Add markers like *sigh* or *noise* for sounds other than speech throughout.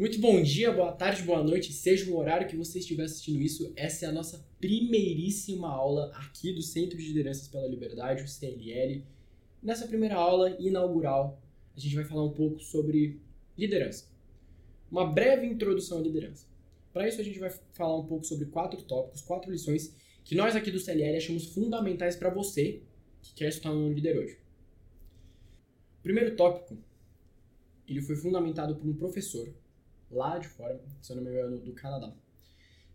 Muito bom dia, boa tarde, boa noite, seja o horário que você estiver assistindo isso. Essa é a nossa primeiríssima aula aqui do Centro de Lideranças pela Liberdade, o CLL. Nessa primeira aula inaugural, a gente vai falar um pouco sobre liderança. Uma breve introdução à liderança. Para isso, a gente vai falar um pouco sobre quatro tópicos, quatro lições que nós aqui do CLL achamos fundamentais para você que quer se tornar um líder hoje. O primeiro tópico, ele foi fundamentado por um professor lá de fora, se eu não me engano, do Canadá,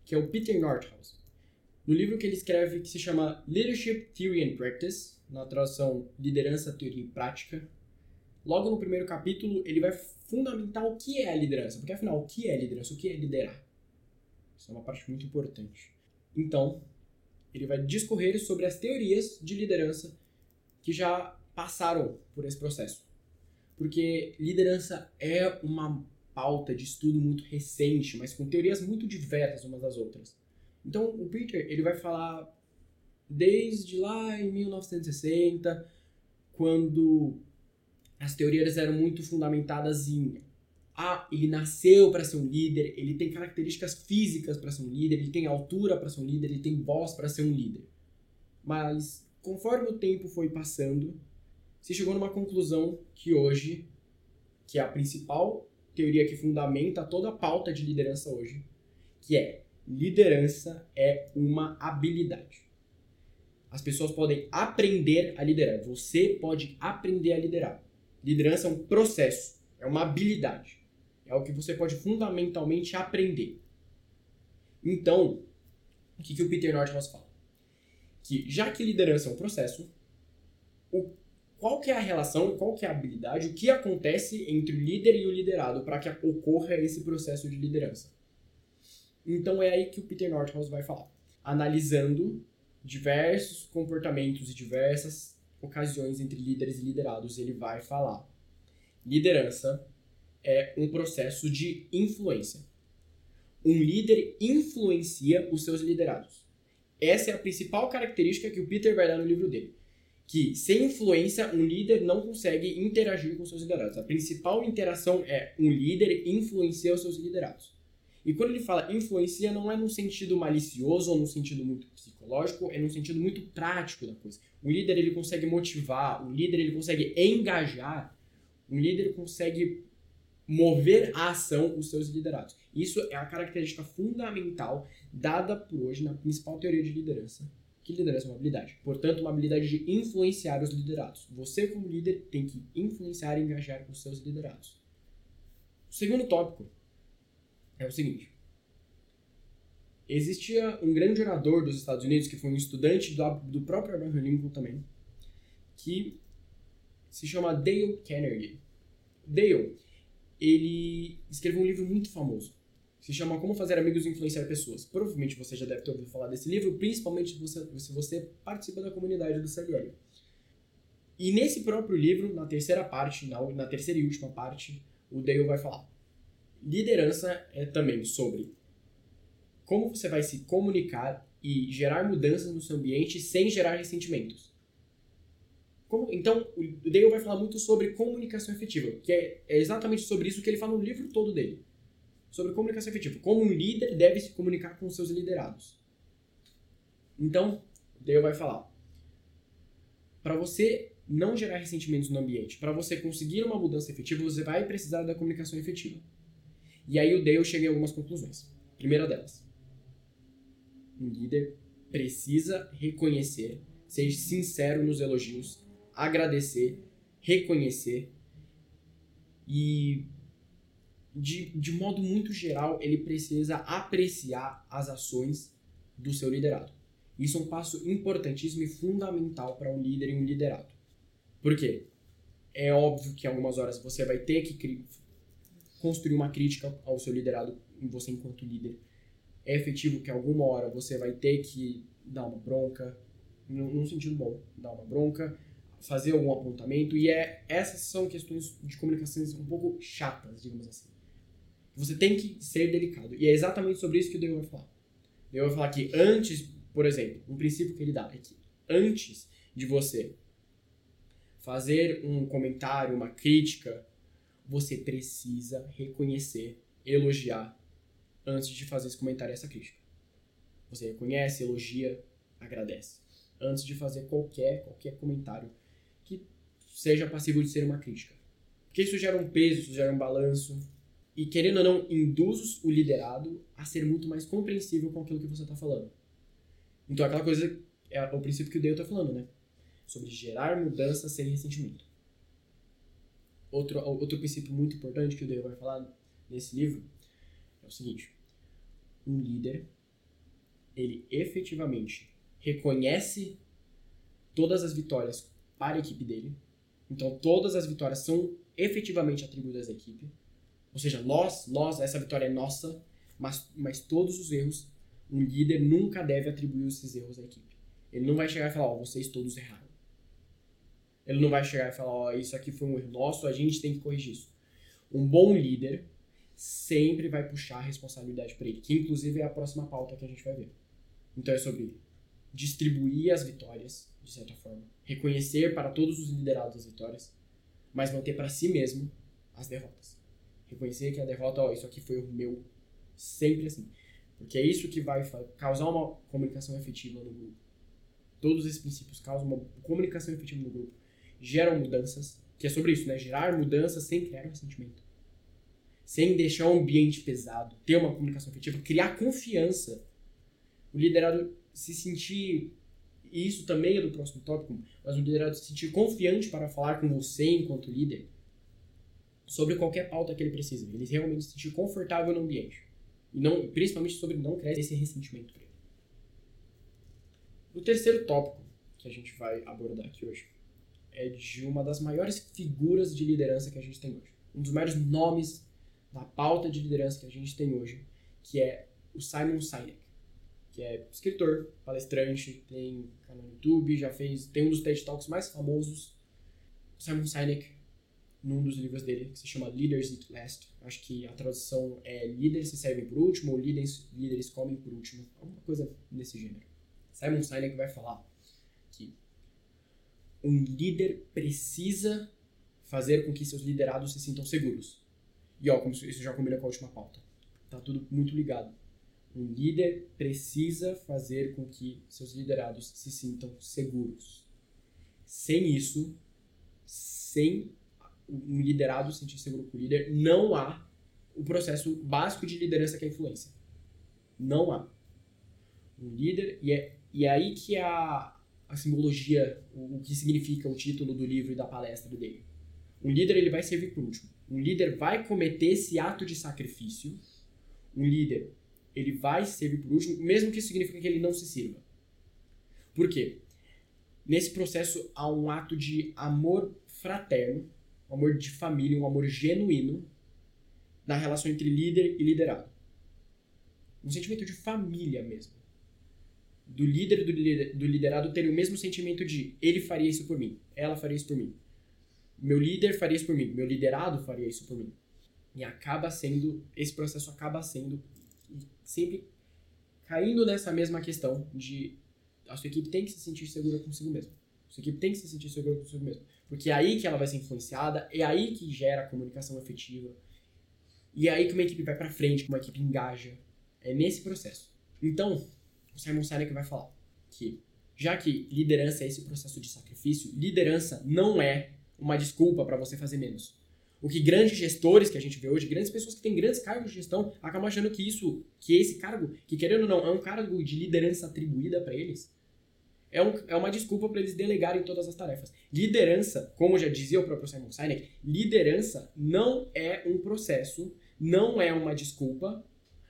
que é o Peter Nordhaus. No livro que ele escreve, que se chama Leadership Theory and Practice, na tradução Liderança, Teoria e Prática, logo no primeiro capítulo ele vai fundamentar o que é a liderança, porque afinal, o que é liderança? O que é liderar? Isso é uma parte muito importante. Então, ele vai discorrer sobre as teorias de liderança que já passaram por esse processo. Porque liderança é uma pauta de estudo muito recente, mas com teorias muito diversas umas das outras. Então, o Peter, ele vai falar desde lá em 1960, quando as teorias eram muito fundamentadas em ah, ele nasceu para ser um líder, ele tem características físicas para ser um líder, ele tem altura para ser um líder, ele tem voz para ser um líder. Mas conforme o tempo foi passando, se chegou numa conclusão que hoje, que é a principal teoria que fundamenta toda a pauta de liderança hoje, que é liderança é uma habilidade. As pessoas podem aprender a liderar. Você pode aprender a liderar. Liderança é um processo, é uma habilidade. É o que você pode fundamentalmente aprender. Então, o que, que o Peter Nordhaus fala? Que já que liderança é um processo, o, qual que é a relação, qual que é a habilidade, o que acontece entre o líder e o liderado para que ocorra esse processo de liderança? Então é aí que o Peter Nordhaus vai falar. Analisando diversos comportamentos e diversas ocasiões entre líderes e liderados, ele vai falar. Liderança é um processo de influência. Um líder influencia os seus liderados. Essa é a principal característica que o Peter vai dar no livro dele. Que sem influência, um líder não consegue interagir com seus liderados. A principal interação é um líder influenciar os seus liderados. E quando ele fala influencia, não é no sentido malicioso ou no sentido muito psicológico, é no sentido muito prático da coisa. O líder ele consegue motivar, o líder ele consegue engajar, um líder consegue mover à ação os seus liderados. Isso é a característica fundamental dada por hoje na principal teoria de liderança, que liderança é uma habilidade. Portanto, uma habilidade de influenciar os liderados. Você, como líder, tem que influenciar e engajar os seus liderados. O segundo tópico é o seguinte. Existia um grande orador dos Estados Unidos, que foi um estudante do, do próprio Abraham Lincoln também, que se chama Dale Carnegie. Dale ele escreveu um livro muito famoso. Se chama Como Fazer Amigos e Influenciar Pessoas. Provavelmente você já deve ter ouvido falar desse livro, principalmente se você, se você participa da comunidade do CLL. E nesse próprio livro, na terceira parte, na, na terceira e última parte, o Dale vai falar. Liderança é também sobre como você vai se comunicar e gerar mudanças no seu ambiente sem gerar ressentimentos. Como, então, o Dale vai falar muito sobre comunicação efetiva, que é, é, exatamente sobre isso que ele fala no livro todo dele. Sobre comunicação efetiva. Como um líder deve se comunicar com seus liderados. Então, o Dale vai falar. Para você não gerar ressentimentos no ambiente, para você conseguir uma mudança efetiva, você vai precisar da comunicação efetiva. E aí o Dale chega em algumas conclusões. Primeira delas. Um líder precisa reconhecer, ser sincero nos elogios agradecer, reconhecer e de, de modo muito geral ele precisa apreciar as ações do seu liderado. Isso é um passo importantíssimo e fundamental para um líder e um liderado. Por quê? É óbvio que algumas horas você vai ter que construir uma crítica ao seu liderado, você enquanto líder. É efetivo que alguma hora você vai ter que dar uma bronca, num sentido bom, dar uma bronca, fazer algum apontamento, e é, essas são questões de comunicações um pouco chatas, digamos assim. Você tem que ser delicado. E é exatamente sobre isso que o Dale vai falar. Dale vai falar que antes, por exemplo, um princípio que ele dá é que antes de você fazer um comentário, uma crítica, você precisa reconhecer elogiar antes de fazer esse comentário essa crítica. Você reconhece, elogia, agradece. Antes de fazer qualquer, qualquer comentário que seja passível de ser uma crítica. Porque isso gera um peso, isso gera um balanço. E querendo ou não, induz o liderado a ser muito mais compreensível com aquilo que você está falando. Então aquela coisa é o princípio que o Dale está falando, né? Sobre gerar mudança sem ressentimento. Outro, outro princípio muito importante que o Dale vai falar nesse livro é o seguinte: um líder ele efetivamente reconhece todas as vitórias para a equipe dele. Então todas as vitórias são efetivamente atribuídas à equipe. Ou seja, nós, nós, essa vitória é nossa, mas, mas todos os erros, um líder nunca deve atribuir esses erros à equipe. Ele não vai chegar e falar, ó, oh, vocês todos erraram. Ele não vai chegar e falar, ó, oh, isso aqui foi um erro nosso, a gente tem que corrigir isso. Um bom líder sempre vai puxar a responsabilidade para ele, que inclusive é a próxima pauta que a gente vai ver. Então é sobre distribuir as vitórias, de certa forma, reconhecer para todos os liderados as vitórias, mas manter para si mesmo as derrotas. Reconhecer que a derrota, ó, isso aqui foi o meu, sempre assim. Porque é isso que vai causar uma comunicação efetiva no grupo. Todos esses princípios causam uma comunicação efetiva no grupo, geram mudanças, que é sobre isso, né? Gerar mudanças sem criar ressentimento. Sem deixar o ambiente pesado, ter uma comunicação efetiva, criar confiança o liderado se sentir, e isso também é do próximo tópico, mas o liderado se sentir confiante para falar com você enquanto líder sobre qualquer pauta que ele precisa. Ele realmente se sentir confortável no ambiente. E não, principalmente sobre não criar esse ressentimento para ele. O terceiro tópico que a gente vai abordar aqui hoje é de uma das maiores figuras de liderança que a gente tem hoje. Um dos maiores nomes da pauta de liderança que a gente tem hoje, que é o Simon Sinek que é escritor, palestrante, tem canal no YouTube, já fez, tem um dos TED Talks mais famosos, Simon Sinek, num dos livros dele, que se chama Leaders Eat Last. Acho que a tradução é Líderes se servem por último ou Líderes, líderes comem por último, alguma coisa nesse gênero. Simon Sinek vai falar que um líder precisa fazer com que seus liderados se sintam seguros. E ó, como isso já combina com a última pauta. Tá tudo muito ligado. Um líder precisa fazer com que seus liderados se sintam seguros. Sem isso, sem um liderado se sentir seguro com o líder, não há o processo básico de liderança que é influência. Não há. Um líder, e é, e é aí que a, a simbologia, o, o que significa o título do livro e da palestra dele. Um líder ele vai servir por último. Um líder vai cometer esse ato de sacrifício. Um líder ele vai servir por último, mesmo que isso signifique que ele não se sirva. Por quê? Nesse processo há um ato de amor fraterno, um amor de família, um amor genuíno na relação entre líder e liderado. Um sentimento de família mesmo. Do líder e do liderado terem o mesmo sentimento de ele faria isso por mim, ela faria isso por mim. Meu líder faria isso por mim, meu liderado faria isso por mim. E acaba sendo, esse processo acaba sendo sempre caindo nessa mesma questão de a sua equipe tem que se sentir segura consigo mesma. A sua equipe tem que se sentir segura consigo mesma. Porque é aí que ela vai ser influenciada, é aí que gera a comunicação efetiva. E é aí que uma equipe vai para frente, que uma equipe engaja. É nesse processo. Então, o Simon Sinek vai falar que, já que liderança é esse processo de sacrifício, liderança não é uma desculpa para você fazer menos. O que grandes gestores que a gente vê hoje, grandes pessoas que têm grandes cargos de gestão, acabam achando que isso, que esse cargo, que querendo ou não, é um cargo de liderança atribuída para eles, é, um, é uma desculpa para eles delegarem todas as tarefas. Liderança, como já dizia o próprio Simon Sinek, liderança não é um processo, não é uma desculpa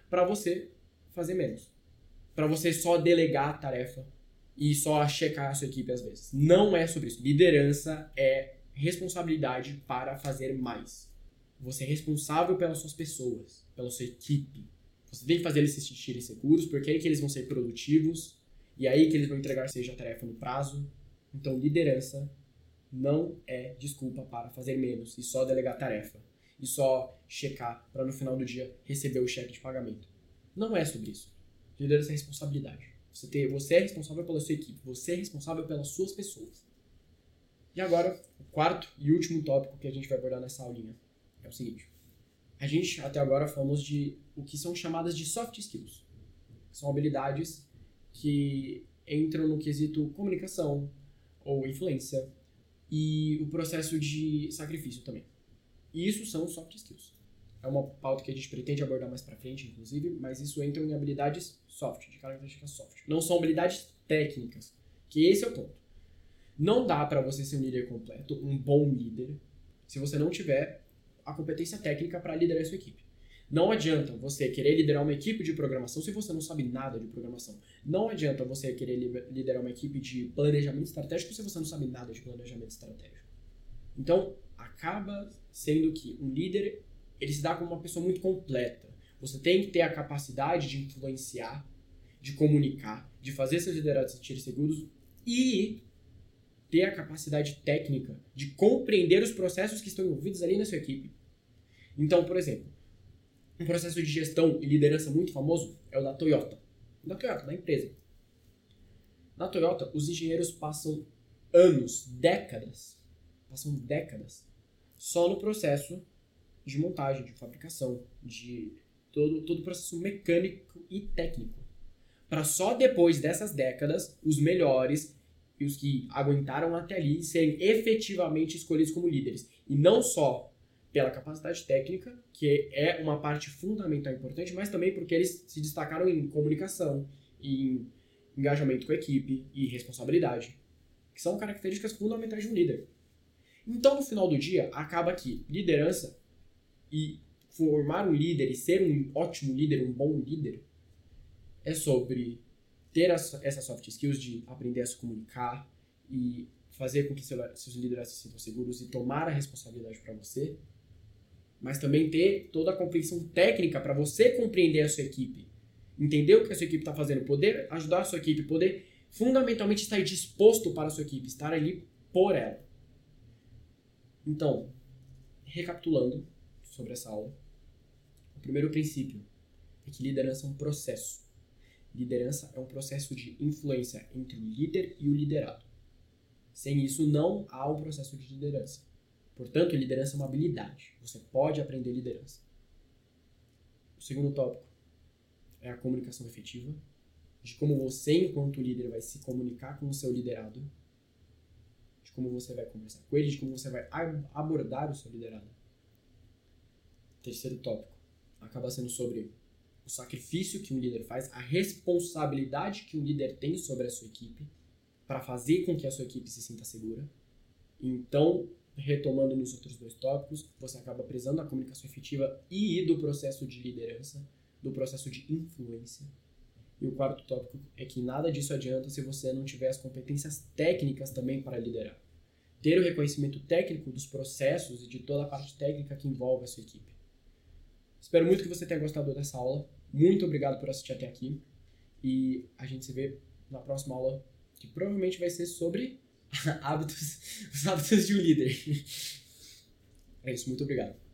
para você fazer menos. Para você só delegar a tarefa e só checar a sua equipe às vezes. Não é sobre isso. Liderança é responsabilidade para fazer mais. Você é responsável pelas suas pessoas, pela sua equipe. Você tem que fazer eles se sentirem seguros, porque é que eles vão ser produtivos e aí que eles vão entregar seja a tarefa no prazo. Então, liderança não é desculpa para fazer menos e só delegar tarefa e só checar para no final do dia receber o cheque de pagamento. Não é sobre isso. Liderança é responsabilidade. Você, ter, você é responsável pela sua equipe, você é responsável pelas suas pessoas. E agora, o quarto e último tópico que a gente vai abordar nessa aulinha é o seguinte. a gente até agora falamos de o que são chamadas de soft skills. São habilidades que entram no quesito comunicação ou influência e o processo de sacrifício também. E isso são soft skills. É uma pauta que a gente pretende abordar mais pra frente, inclusive, mas isso entra em habilidades soft, de características soft. Não são habilidades técnicas, que esse é o ponto. Não dá para você ser um líder completo, um bom líder, se você não tiver a competência técnica para liderar a sua equipe. Não adianta você querer liderar uma equipe de programação se você não sabe nada de programação. Não adianta você querer liderar uma equipe de planejamento estratégico se você não sabe nada de planejamento estratégico. Então, acaba sendo que um líder ele se dá como uma pessoa muito completa. Você tem que ter a capacidade de influenciar, de comunicar, de fazer seus liderados se sentirem seguros e ter a capacidade técnica de compreender os processos que estão envolvidos ali na sua equipe. Então, por exemplo, um processo de gestão e liderança muito famoso é o da Toyota. Da Toyota, da empresa. Na Toyota, os engenheiros passam anos, décadas, passam décadas só no processo de montagem, de fabricação, de todo, todo o processo mecânico e técnico. Para só depois dessas décadas, os melhores e os que aguentaram até ali serem efetivamente escolhidos como líderes. E não só pela capacidade técnica, que é uma parte fundamental importante, mas também porque eles se destacaram em comunicação, em engajamento com a equipe e responsabilidade, que são características fundamentais de um líder. Então, no final do dia, acaba que liderança e formar um líder e ser um ótimo líder, um bom líder, é sobre ter essas soft skills de aprender a se comunicar e fazer com que seus líderes se sintam seguros e tomar a responsabilidade para você, mas também ter toda a compreensão técnica para você compreender a sua equipe, entender o que a sua equipe está fazendo, poder ajudar a sua equipe, poder fundamentalmente estar disposto para a sua equipe, estar ali por ela. Então, recapitulando, sobre essa aula. O primeiro princípio é que liderança é um processo. Liderança é um processo de influência entre o líder e o liderado. Sem isso, não há um processo de liderança. Portanto, liderança é uma habilidade. Você pode aprender liderança. O segundo tópico é a comunicação efetiva, de como você, enquanto líder, vai se comunicar com o seu liderado, de como você vai conversar com ele, de como você vai abordar o seu liderado terceiro tópico acaba sendo sobre o sacrifício que um líder faz, a responsabilidade que um líder tem sobre a sua equipe para fazer com que a sua equipe se sinta segura. Então, retomando nos outros dois tópicos, você acaba prezando a comunicação efetiva e do processo de liderança, do processo de influência. E o quarto tópico é que nada disso adianta se você não tiver as competências técnicas também para liderar. Ter o reconhecimento técnico dos processos e de toda a parte técnica que envolve a sua equipe. Espero muito que você tenha gostado dessa aula. Muito obrigado por assistir até aqui. E a gente se vê na próxima aula, que provavelmente vai ser sobre *laughs* hábitos, os hábitos de um líder. É isso, muito obrigado.